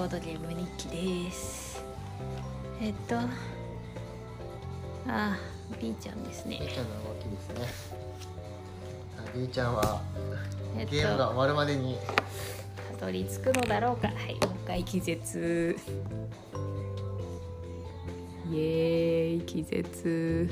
ボードゲーム日記です。えっとああ B ちゃんですね。B ちゃんの動きですね。あ B ちゃんはえっとゲームが終わるまでにたどり着くのだろうか。はいもう一回気絶。イエーイ気絶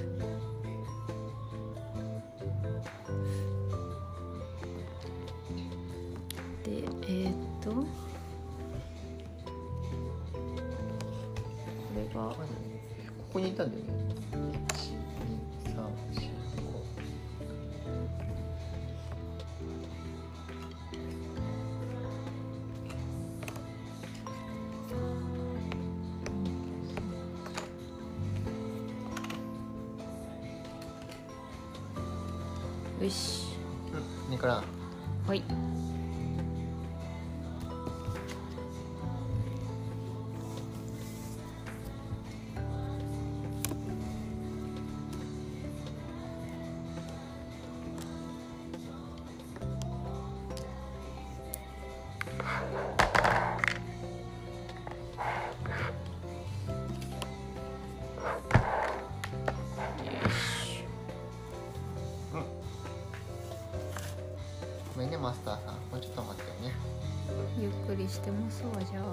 ねマスターさんもうちょっと待ってよね。ゆっくりしてますわじゃあ。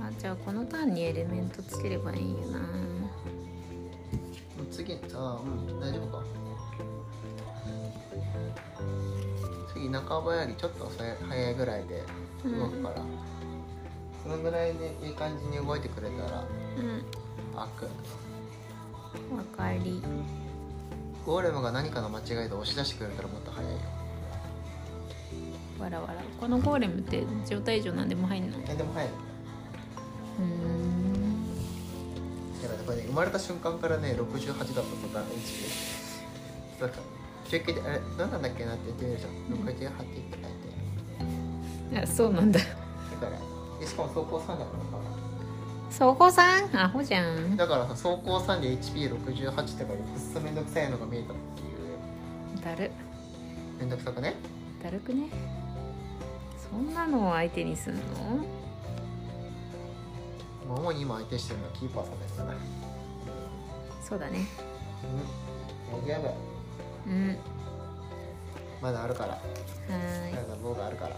うん。あじゃあこのターンにエレメントつければいいよな。次あうん大丈夫か。次半ばよりちょっと早いぐらいで動くから、そのぐらいでいい感じに動いてくれたらうん。開く。わかりゴーレムが何かの間違いで押し出してくれたらもっと早いよ。わらわら。このゴーレムって状態以上何でも入んの？うえでも早いーん。だからこれね生まれた瞬間からね68だったとか HP だから休憩であれ何なんだっけなって言ってみるじゃん。68って書いて。あそうなんだ。だからでしかも走行3だからさそこさん？アホじゃん。だからさ走行3で HP68 って書いてくっそめんどくさいのが見えたっていう。だる。めんどくさくね？だるくね？そんなのを相手にすんの？主に今相手してるのはキーパーさんですからそうだね。うん。やばいうん。まだあるから。はーい。まだ棒があるから。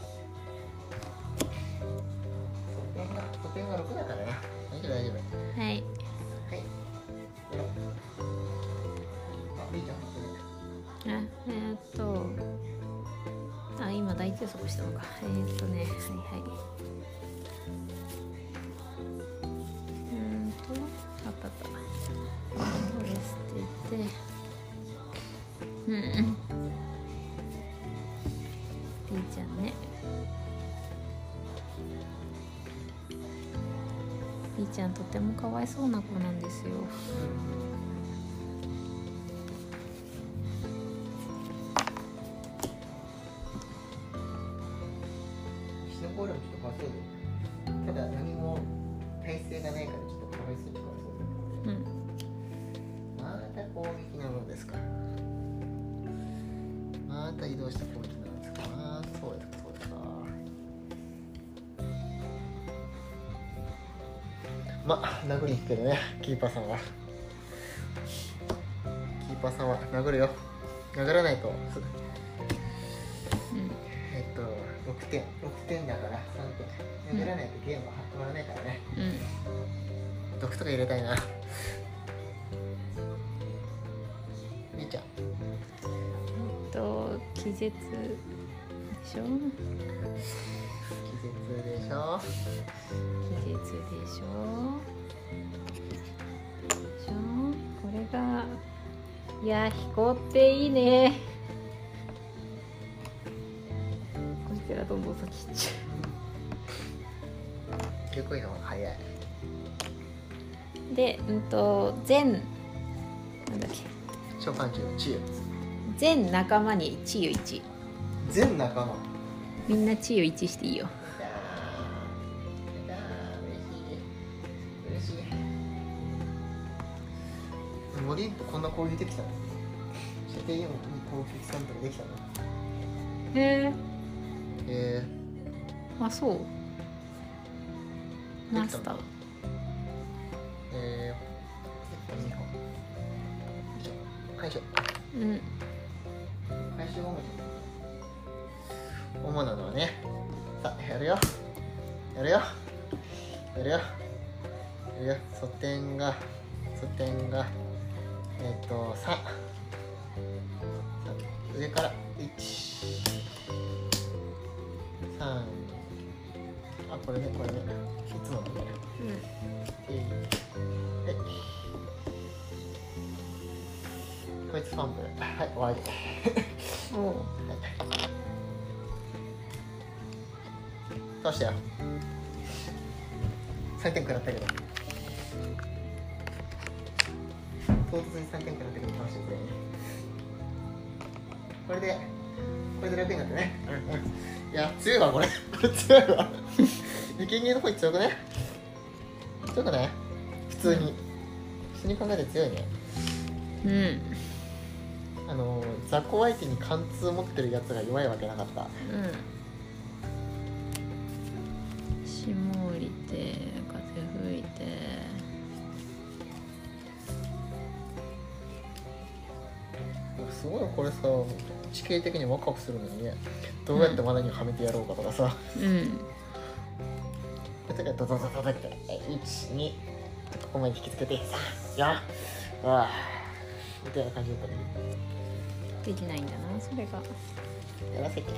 得点が得点が6だからな大丈夫。大丈夫はい。はい。えー、っと。あ今大休息したのか。えー、っとねはいはい。うーんとあったあった。これ捨てて。うんちゃんとてもかわいそうな子なんですよシノコールもちょっと稼いで。まあ殴りに行くけどねキーパーさんは。キーパーさんは殴るよ。殴らないと。すうんえっと、6点、6点だから3点。殴らないとゲームは始まらないからね。うん毒とか入れたいな。みーちゃん。と気絶でしょ？気絶でしょ？気絶でしょ？いや飛行っていいねこいつらどんどん先行っちゃ結構いいの早い。うでうんと全なんだっけ。全仲間に治癒1全仲間。みんな治癒1していいよこんな攻撃できたの？射程4に攻撃さんとかできたの？へええあそう。マスター。えー、1本2本。よいしょ。回収うん。回収ゴム主なのはね。さあやるよ。やるよ。やるよ。やるよ。素点が素点がえっ、と3さあ上から1 3あこれねこれねいつものね。えいはいこいつファンブル。はい終わり。うんおう。どうしたよ。3点食らったけど唐突に3点食らったけど楽しいねこれでこれで楽になってね。うん。うんいや強いわこれ。これ強いわ。生贄の方強くね。強くない普通に。普通に考えて強いね。うん。あの雑魚相手に貫通持ってるやつが弱いわけなかった。うんすごいこれさ地形的にワクワクするのにね。どうやって罠にはめてやろうかとかさ、うん。だからドドドドドって12ここまで引きつけて34わあみたいな感じだったねできないんだなそれがやらせて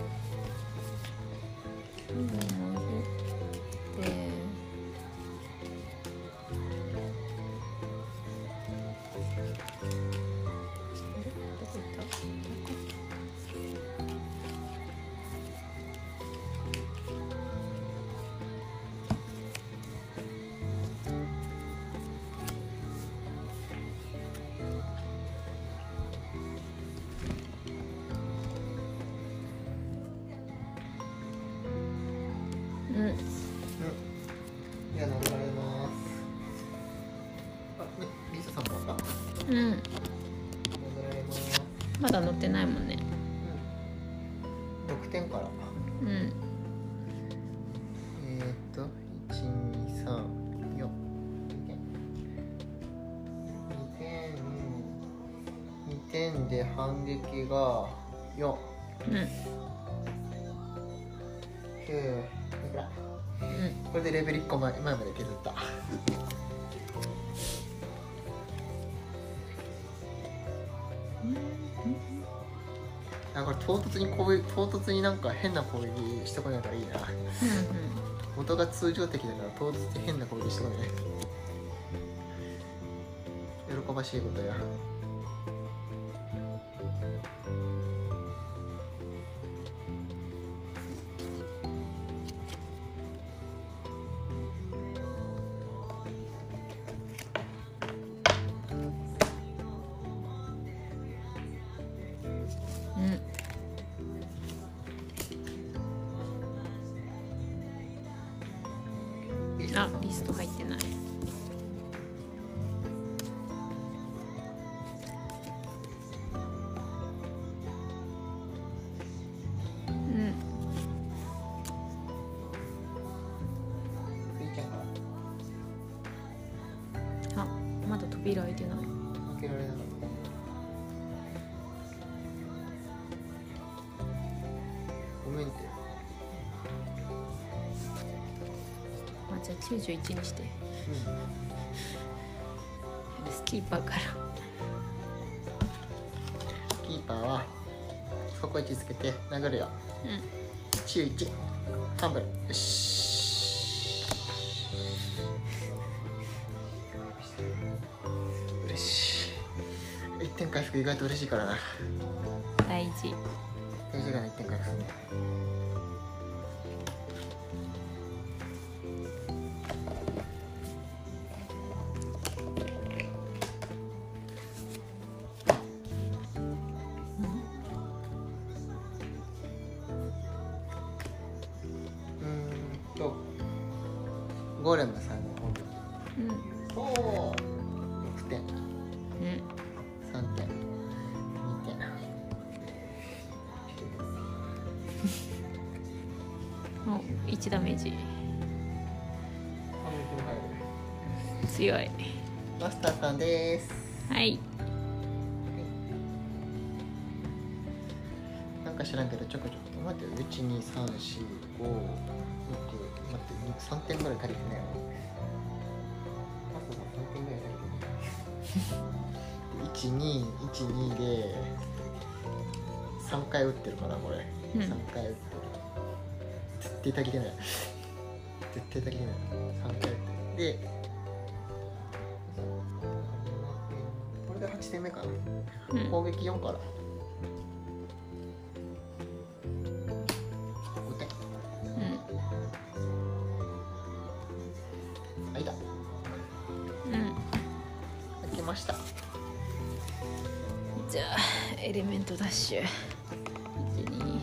うんであれどうん。まだ乗ってないもんね。うん。6点からうん。えー、っと1234 2点。2点2点で反撃が4うん。9いくら？うん。これでレベル1個前前まで削った唐突に攻撃唐突になんか変な攻撃してこないからいいな。元が通常的だから唐突に変な攻撃してこない。喜ばしいことや21にして、うん、スキーパーから。スキーパーはそこ位置つけて殴るよ、うん、中1半分よし。嬉し。い1点回復意外と嬉しいからな。大事。大事だな1点回復す1212で3回打ってるからこれ、うん。3回打ってる。絶対足りてない。絶対足りてない。3回打ってる。でこれで8点目かな。うん。攻撃4からメントダッシュ12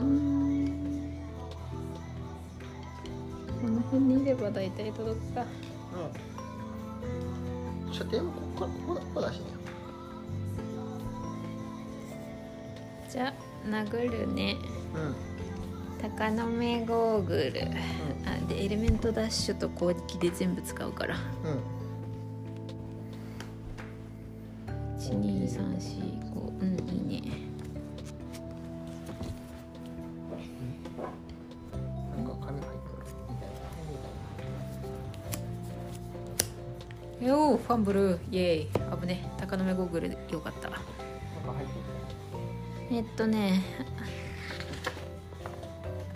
うんこの辺にいれば大体届くかうん射程もここからここだここだしねじゃあ殴るねうん鷹の目ゴーグルあでエレメントダッシュと攻撃で全部使うからうん12345うんいいねよファンブルイエーイ危ね鷹の目ゴーグルよかったえっとね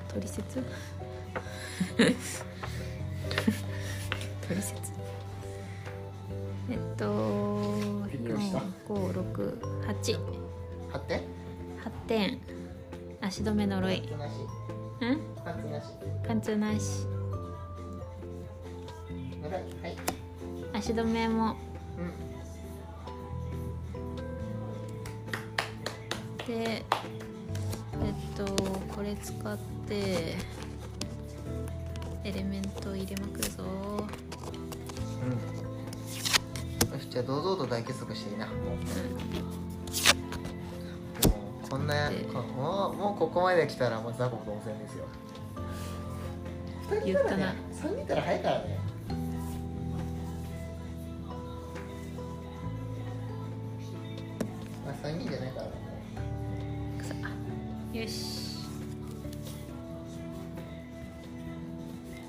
取説4568 8点？8点。足止め呪い。初なし。ん？初なし。貫通なし。はい。足止めも。うん。でえっとこれ使ってエレメント入れまくるぞ。うん。よしじゃあ堂々と大結束していいな。うんここまで来たらもう雑魚同然ですよ。2人いたら言ね3人いたら早いからね。まあ3人じゃないからね。よし。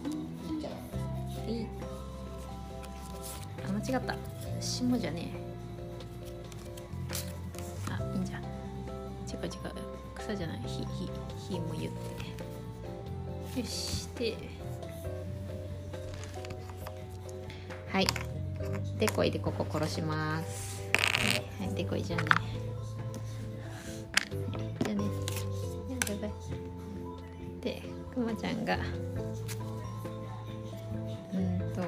ういいじゃん。いい。あ間違った。霜じゃねえ草じゃない？火火火も言ってよしで。はい。デコイでここ殺します。はい。デコイじゃあね。じゃあね。バイバイ。でくまちゃんが。うんと。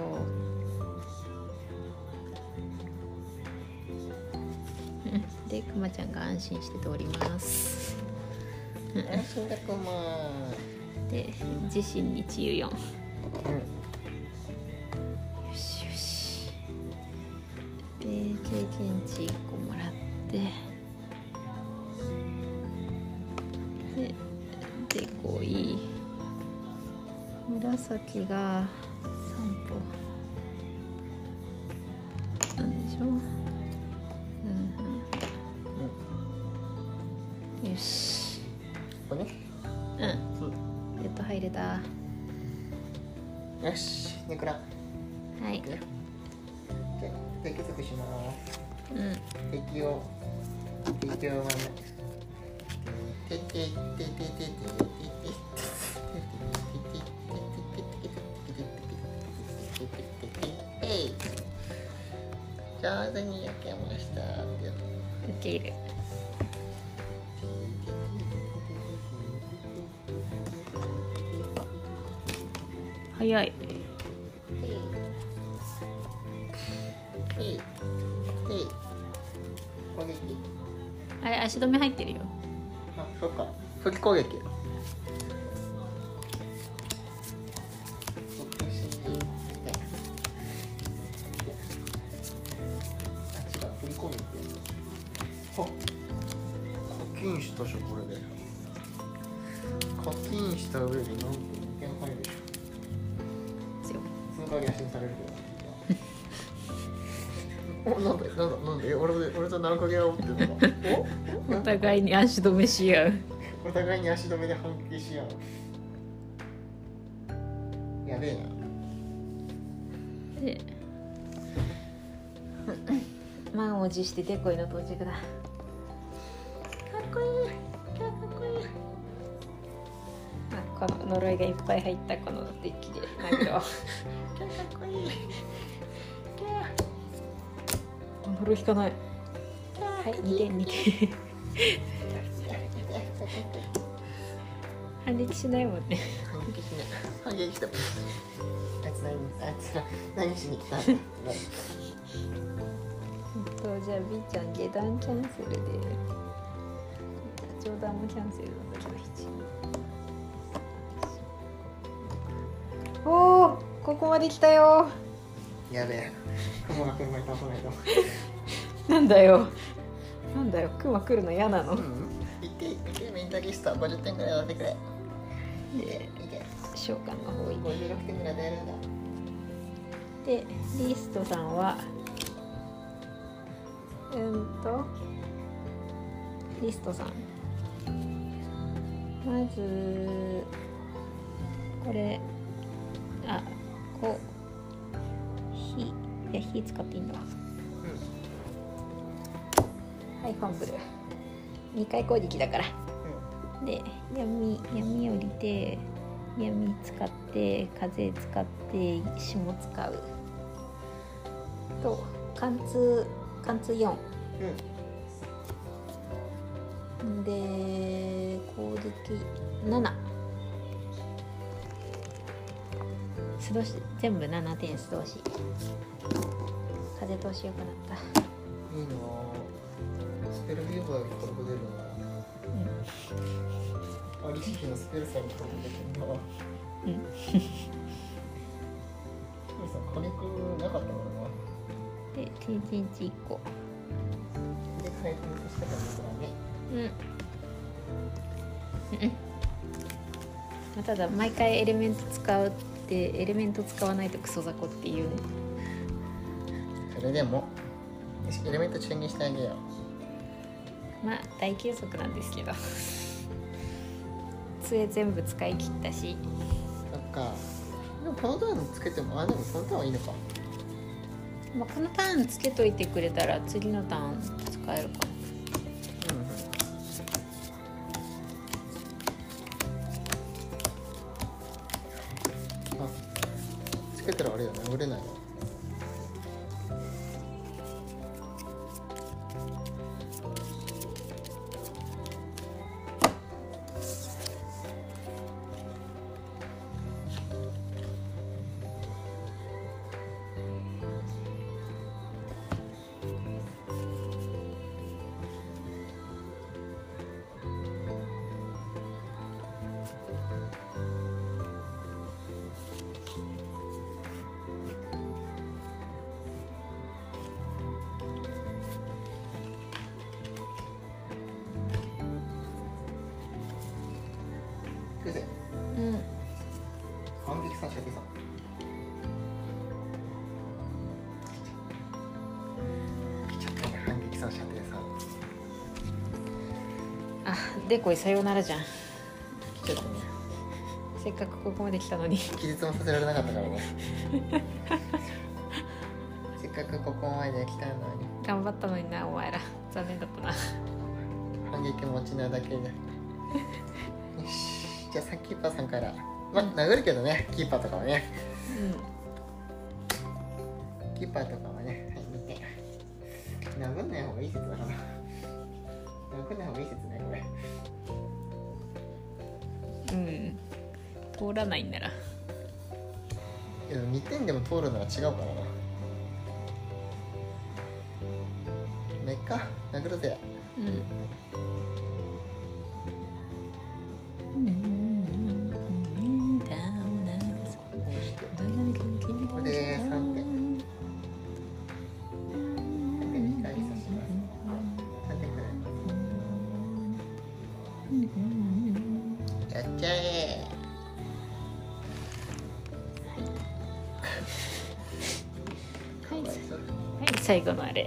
でくまちゃんが安心して通ります。安心だくまで自身に治癒4ようんしよし。で経験値1個もらって。ででこい紫が3歩。なんでしょ入れた。よしネクラはい。で。継続しますうん適用適用はててててててて上手に焼けました受け入れ早い。あれ足止め入ってるよ。あそっか。復帰攻撃。課金したしょこれで。した上で何分強その代わり足にされるけどおなんだなんだなんで俺俺と何かげを持ってるのか。おお互いに足止めし合うお互いに足止めで反撃し合うやべえなで満を持してデコイの到着だ呪いがいっぱい入ったこのデッキで。なんかっ呪い引かない。はい。2点2点反撃しない。もんね反撃しない。反撃したあい。つ何あつ何しに来たんだとじゃあ B ちゃん下段キャンセルで上段もキャンセルの時の7まで来たよ。やべえ。雲が来る前に倒さないとなんだよ。なんだよ。クマ来るの嫌なの。うん。いけいけメンタリスト50点ぐらい当ててくれ。いけいけ。召喚の方に56点ぐらい与えるんだ。でリストさんはうんとリストさん。まずこれあ火。いや火使っていいんだはいファンブル。2回攻撃だから。で闇闇降りて闇使って風使って霜使う。と貫通貫通4うん。うんで攻撃7素通し全部7点素通し。風通しよくなった。いいなぁ。スペルビューバー出るなアリシキのスペルさん出てるなうん。スペルさん火力なかったな。で1日1個。で回復したからね。うん。うん。まあただ毎回エレメント使うってエレメント使わないとクソ雑魚っていう。それでもエレメントチェンにしてあげよまあ大休息なんですけど。杖全部使い切ったし。うそっか。でもこのターンつけてもあでもこのターンはいいのか。まあ、このターンつけといてくれたら次のターン使えるかでこいさようならじゃん。来ちゃったねせっかくここまで来たのに。気絶もさせられなかったからね。せっかくここまで来たのに。頑張ったのになお前ら。残念だったな。反撃持ちなだけで。よし。じゃあサンキーパーさんから。まあ殴るけどねキーパーとかはね点でも通るなら違うからな。めっか殴るぜ。うん。あれ。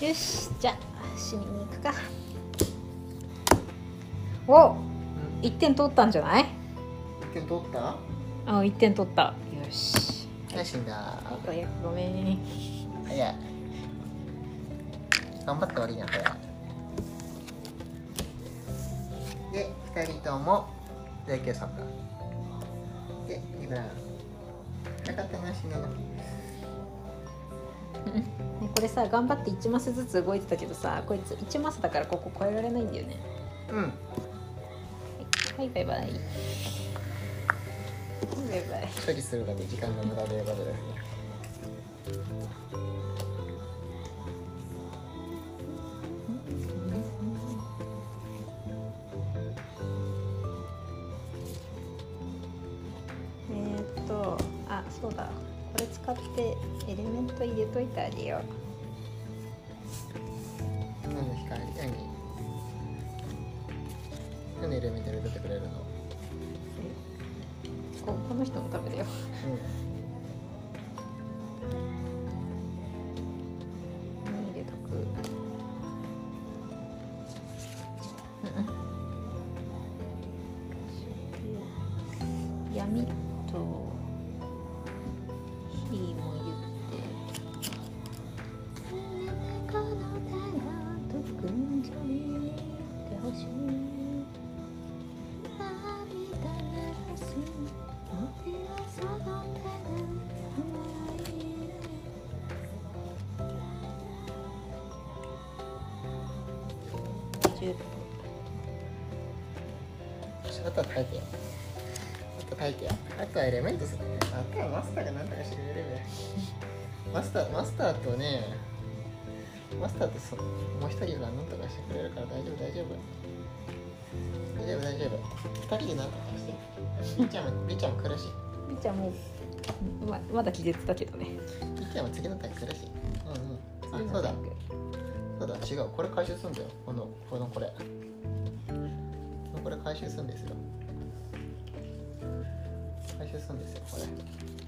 よいしじゃあ死にに行くか。おうん。一点取ったんじゃない？一点取った？あ一点取った。よし。はい死んだごめん。早い。頑張って悪いな早いで二人ともでリブラウン。早かったな死ぬのね これさ頑張って1マスずつ動いてたけどさこいつ1マスだからここ超えられないんだよね。うん。はいバイバイ。バイバイ。処理するのに時間が無駄でよかったですねあとは耐えてよ。あとは耐えてよ。あとはエレメントするね。あとはマスターが何とかしてくれるべマスターマスターとねマスターとそもう一人が何とかしてくれるから大丈夫大丈夫。大丈夫大丈夫。二人で何とかしてみーちゃんもみーちゃんも苦しい。みーちゃんもうままだ気絶だけどね。みーちゃんも次のターン苦しい。うんうん。あそうだ。そうだ違う。これ回収するんだよ。このこのこれ回収するんですよ。回収するんですよこれ。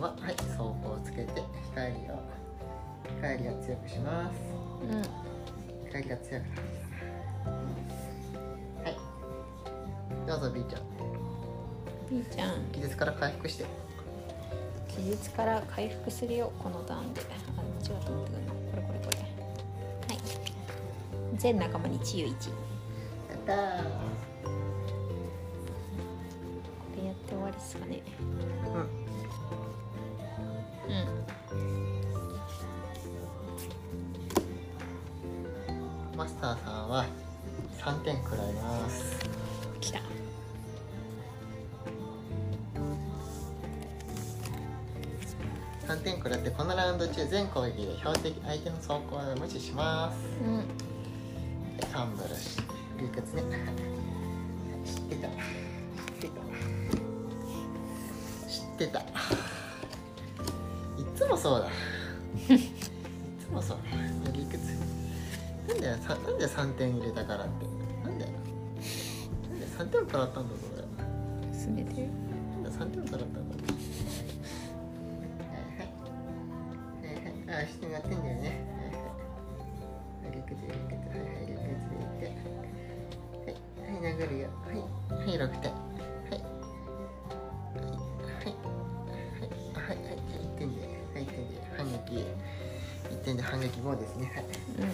ははい走行をつけて光を光を強くします。うん。光が強くなってきたはい。どうぞ B ちゃん。みーちゃん。気絶から回復して。気絶から回復するよこのターンで。あ違うと思ってくるのこれこれこれ。はい。全仲間に治癒1こやった全攻撃で標的相手の走行を無視します。うん。でタンブルし流血ね。知ってた。知ってた。知ってた。いつもそうだ。いつもそう。だ流血なんだよさなんで3点入れたからって？なんだよなんで3点も食らったんだぞ俺進めて。るなんだ3点も食らったんだはいはいはいはいあしてやってんだ。よねはいはい流血流血はいはい流血でいってはいはい殴るよはいはい6点はいはいはいはいはいはい1点ではい1点で反撃1点で反撃5ですねはいうん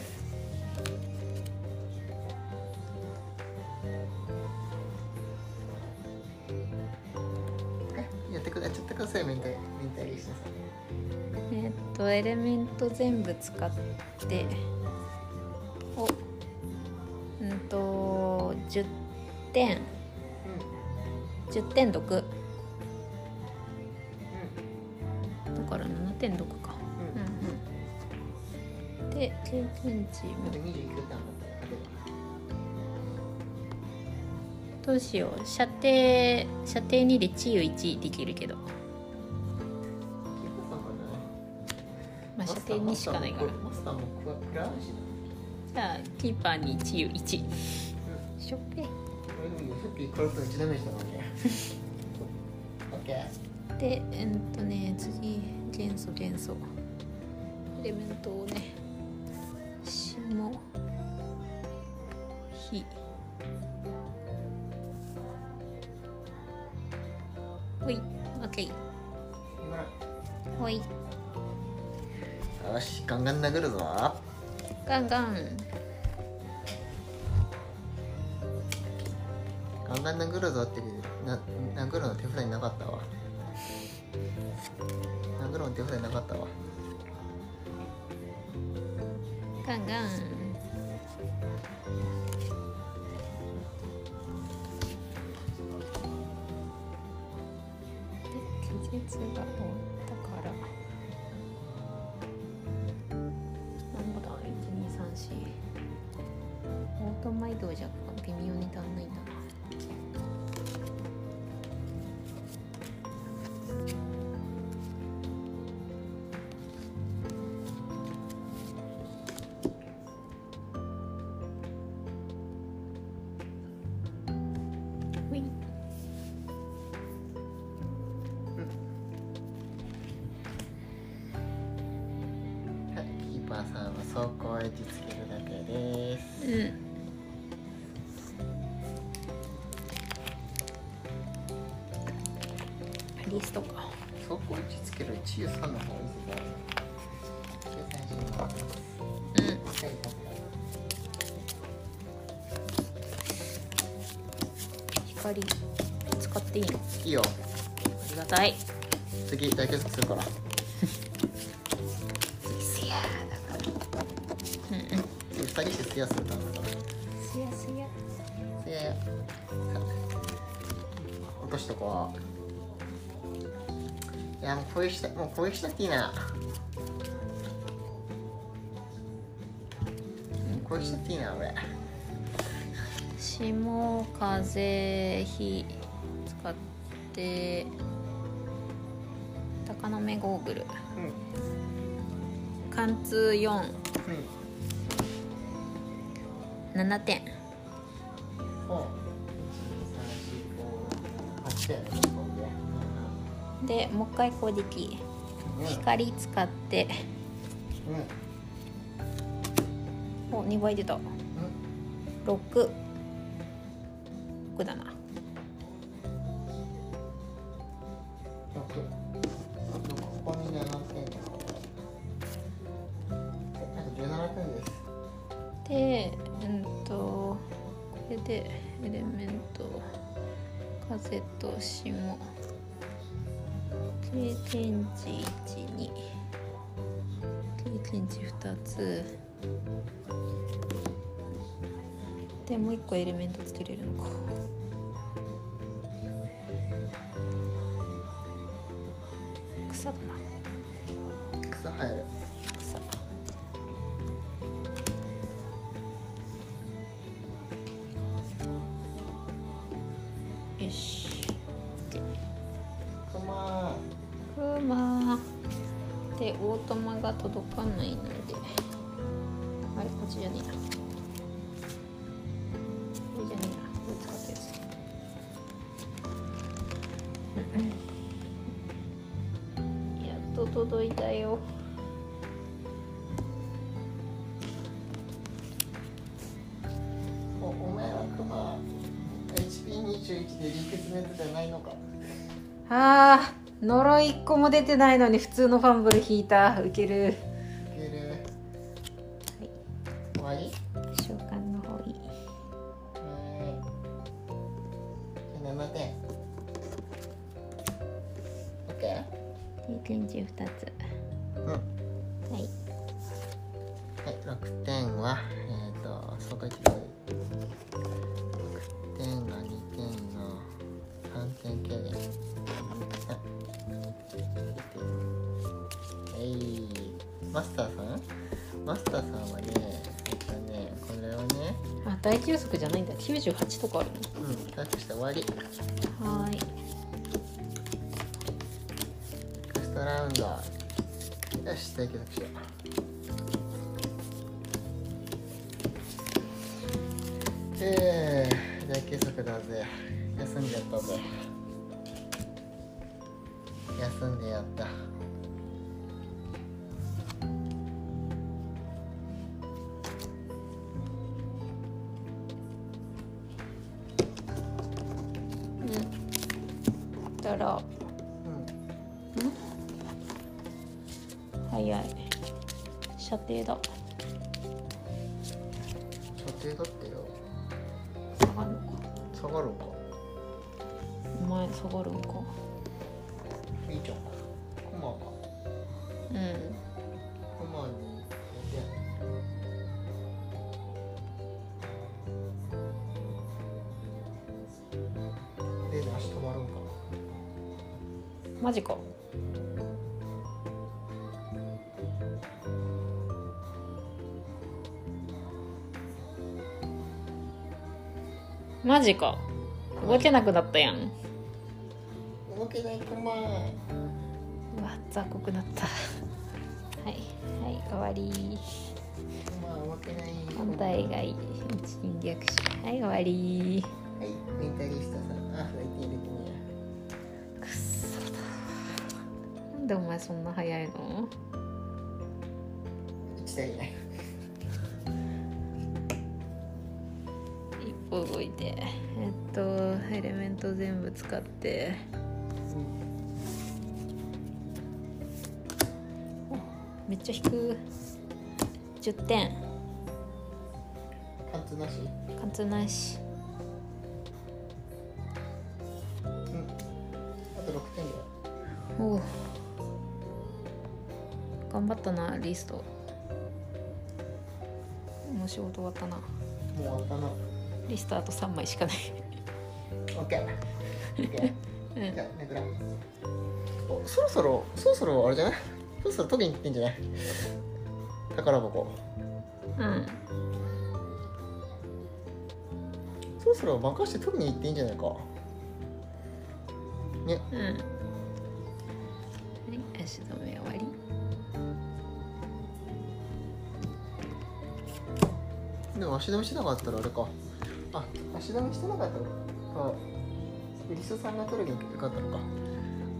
はいやってくだ。ちゃってくだ。さいメンタルメンタリストさんえーっとエレメント全部使っておうんと10点。10点毒だから7点毒か。うんうん。で経験値も。どうしよう。射程射程2で治癒1できるけど。まあ射程2しかないからマスターも食ら食らうしなじゃあキーパーに治癒1うんしょっぺでもいいよさっき食らったの1ダメージだもんね。オッケー。でえっとね次元素元素。エレメントをね霜火。ほい。オッケー。ほいよしガンガン殴るぞ。ガンガン。ガンガン殴るぞってな殴るの手札になかったわ。殴るの手札になかったわ。ガンガンオートマ移動じゃ微妙に足んないんだな。ほい。はい。キーパーさんは走行エッ光使っていいの？いいよ。ありがたい。次大結束するから。次すや。だからうんうん。人してするから。だからすや。すや。スヤ落としとこう。いやもう攻撃したもう攻撃しなくていいな。うん。攻撃しなくていいな俺霜風火使って高野目ゴーグル。うん。貫通47うん。点。そう1 2 3 4 5 8点でもう一回攻撃うん。光使って。うん。お2倍出た。うん。6 6風と霜経験値12経験値2つ。でもう一個エレメントつけれるのか。草だな。草生えるオートマが届かないので。あれこっちじゃねえな。これじゃねえな。これ使ったやつ。やっと届いたよ。個も出てないのに普通のファンブル引いたウケる。マスターさん？マスターさんはねえっとねこれをねあ大休息じゃないんだ。98とかあるうんタッチして終わり。のはーい。ラストラウンド。よし大休息しよう。えー、大休息だぜ。休んでやったぜ。休んでやった射程だ射程だってよ。下がるのか。下がるんか。お前下がるんか。いいじゃん。コマがうん。コマにでで足止まるんか。マジかマジか。動けなくなったやん。な動けないコマうわ雑酷なった。はいはい終わり。コマ動けない。反対外侵略者はい終わり。はいメンタリストさん。あ泣いてるねくっそだ。なんでお前そんな早いの？1対ねえっとエレメント全部使って。めっちゃ引く。10点。貫通なし？貫通なし。うん。あと6点だよ。おう。頑張ったなリスト。もう仕事終わったな。もう終わったなリストあと3枚しかない。OK OK うん。じゃあめくらおそろそろそろそろあれじゃない？そろそろ取りに行ってんじゃない？宝箱。うん。そろそろ任して取りに行っていいんじゃないか。ね。うん。はい足止め終わり。でも足止めしなかったらあれかあ足止めしてなかったらあリスさんが取るによかったのか。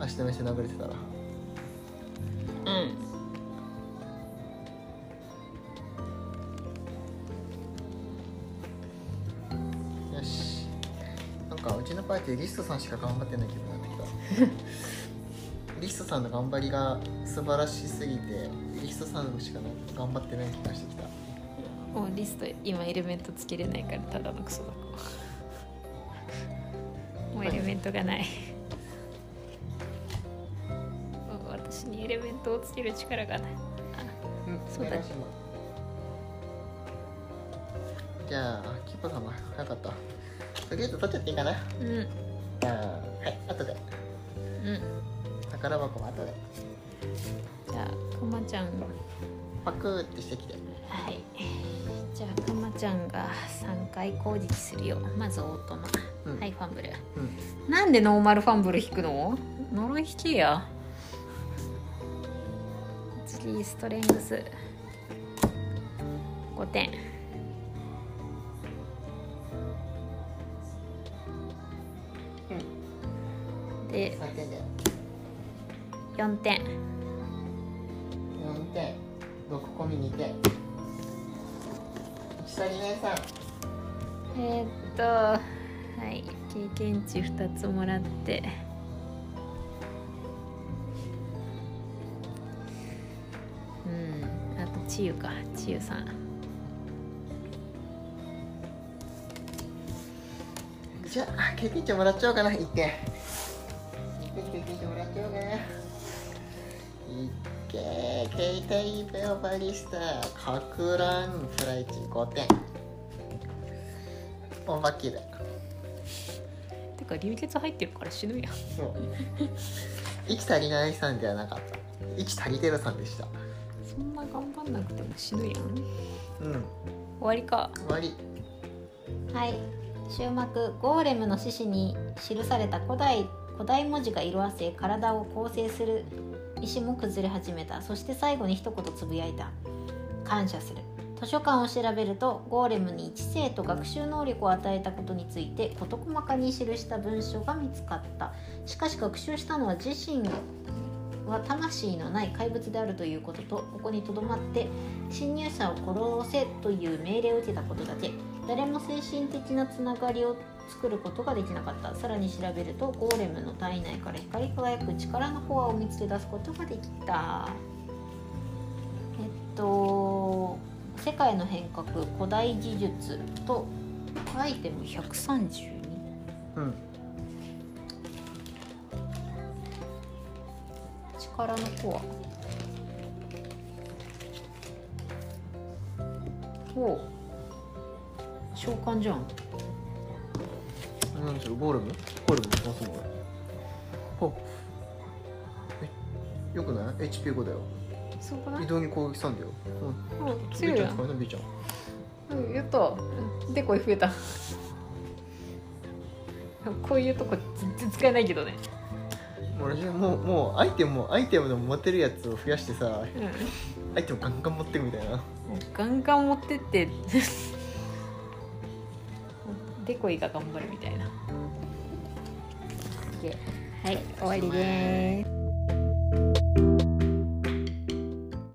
足止めして殴れてたら。うん。よし。なんかうちのパーティーリストさんしか頑張ってない気分になってきた。リストさんの頑張りが素晴らしすぎてリストさんしかな頑張ってない気がしてきたもうリスト今エレメントつけれないからただのクソだもうエレメントがない。私にエレメントをつける力がない。うんそうだじゃあキッパさんが早かった？とりあえず取っちゃっていいかな？うん。じゃあはい後で。うん。宝箱も後で。じゃあかまちゃん。パクーってしてきて。はいちゃんが3回攻撃するよ。まずオートマ、うん。はいファンブル。うん。なんでノーマルファンブル引くの？呪い引けや。次ストレングス。5点。で3点だよ4点4点1人姉さんえー、っとはい経験値2つもらって。うんあと治癒か。治癒さん。じゃあ経験値もらっちゃおうかな1点。1点経験値もらっちゃおうかな。いっけ携帯ベオバリスタかく乱フライチ5点オーバーキルてか流血入ってるから死ぬやん。そう。息足りないさんではなかった。息足りてるさんでした。そんな頑張んなくても死ぬやん。終うん。わりか。終わり。はい。終幕ゴーレムの獅子に記された古代古代文字が色あせ体を構成する石も崩れ始めた。そして最後に一言つぶやいた。感謝する。図書館を調べるとゴーレムに知性と学習能力を与えたことについて事細かに記した文書が見つかった。しかし学習したのは自身は魂のない怪物であるということとここにとどまって侵入者を殺せという命令を受けたことだけ。誰も精神的なつながりを作ることができなかった。さらに調べるとゴーレムの体内から光り輝く力のフォアを見つけ出すことができた。えっと世界の変革古代技術とアイテム132うん。力のフォアおう召喚じゃん。何でしょう？ゴーレム？ゴーレム。しますもんほえよくない ?HP5 だよ。そうかな？移動に攻撃したんだよ。うん。うん。強いやんちゃん使うな？B ちゃんうんやった。でこい増えた。こういうとこ全然使えないけどね。俺もうもうアイテムもアイテムの持てるやつを増やしてさうアイテムガンガン持ってくみたいな。んガンガン持ってってデコイが頑張るみたいな。はい、終わりです。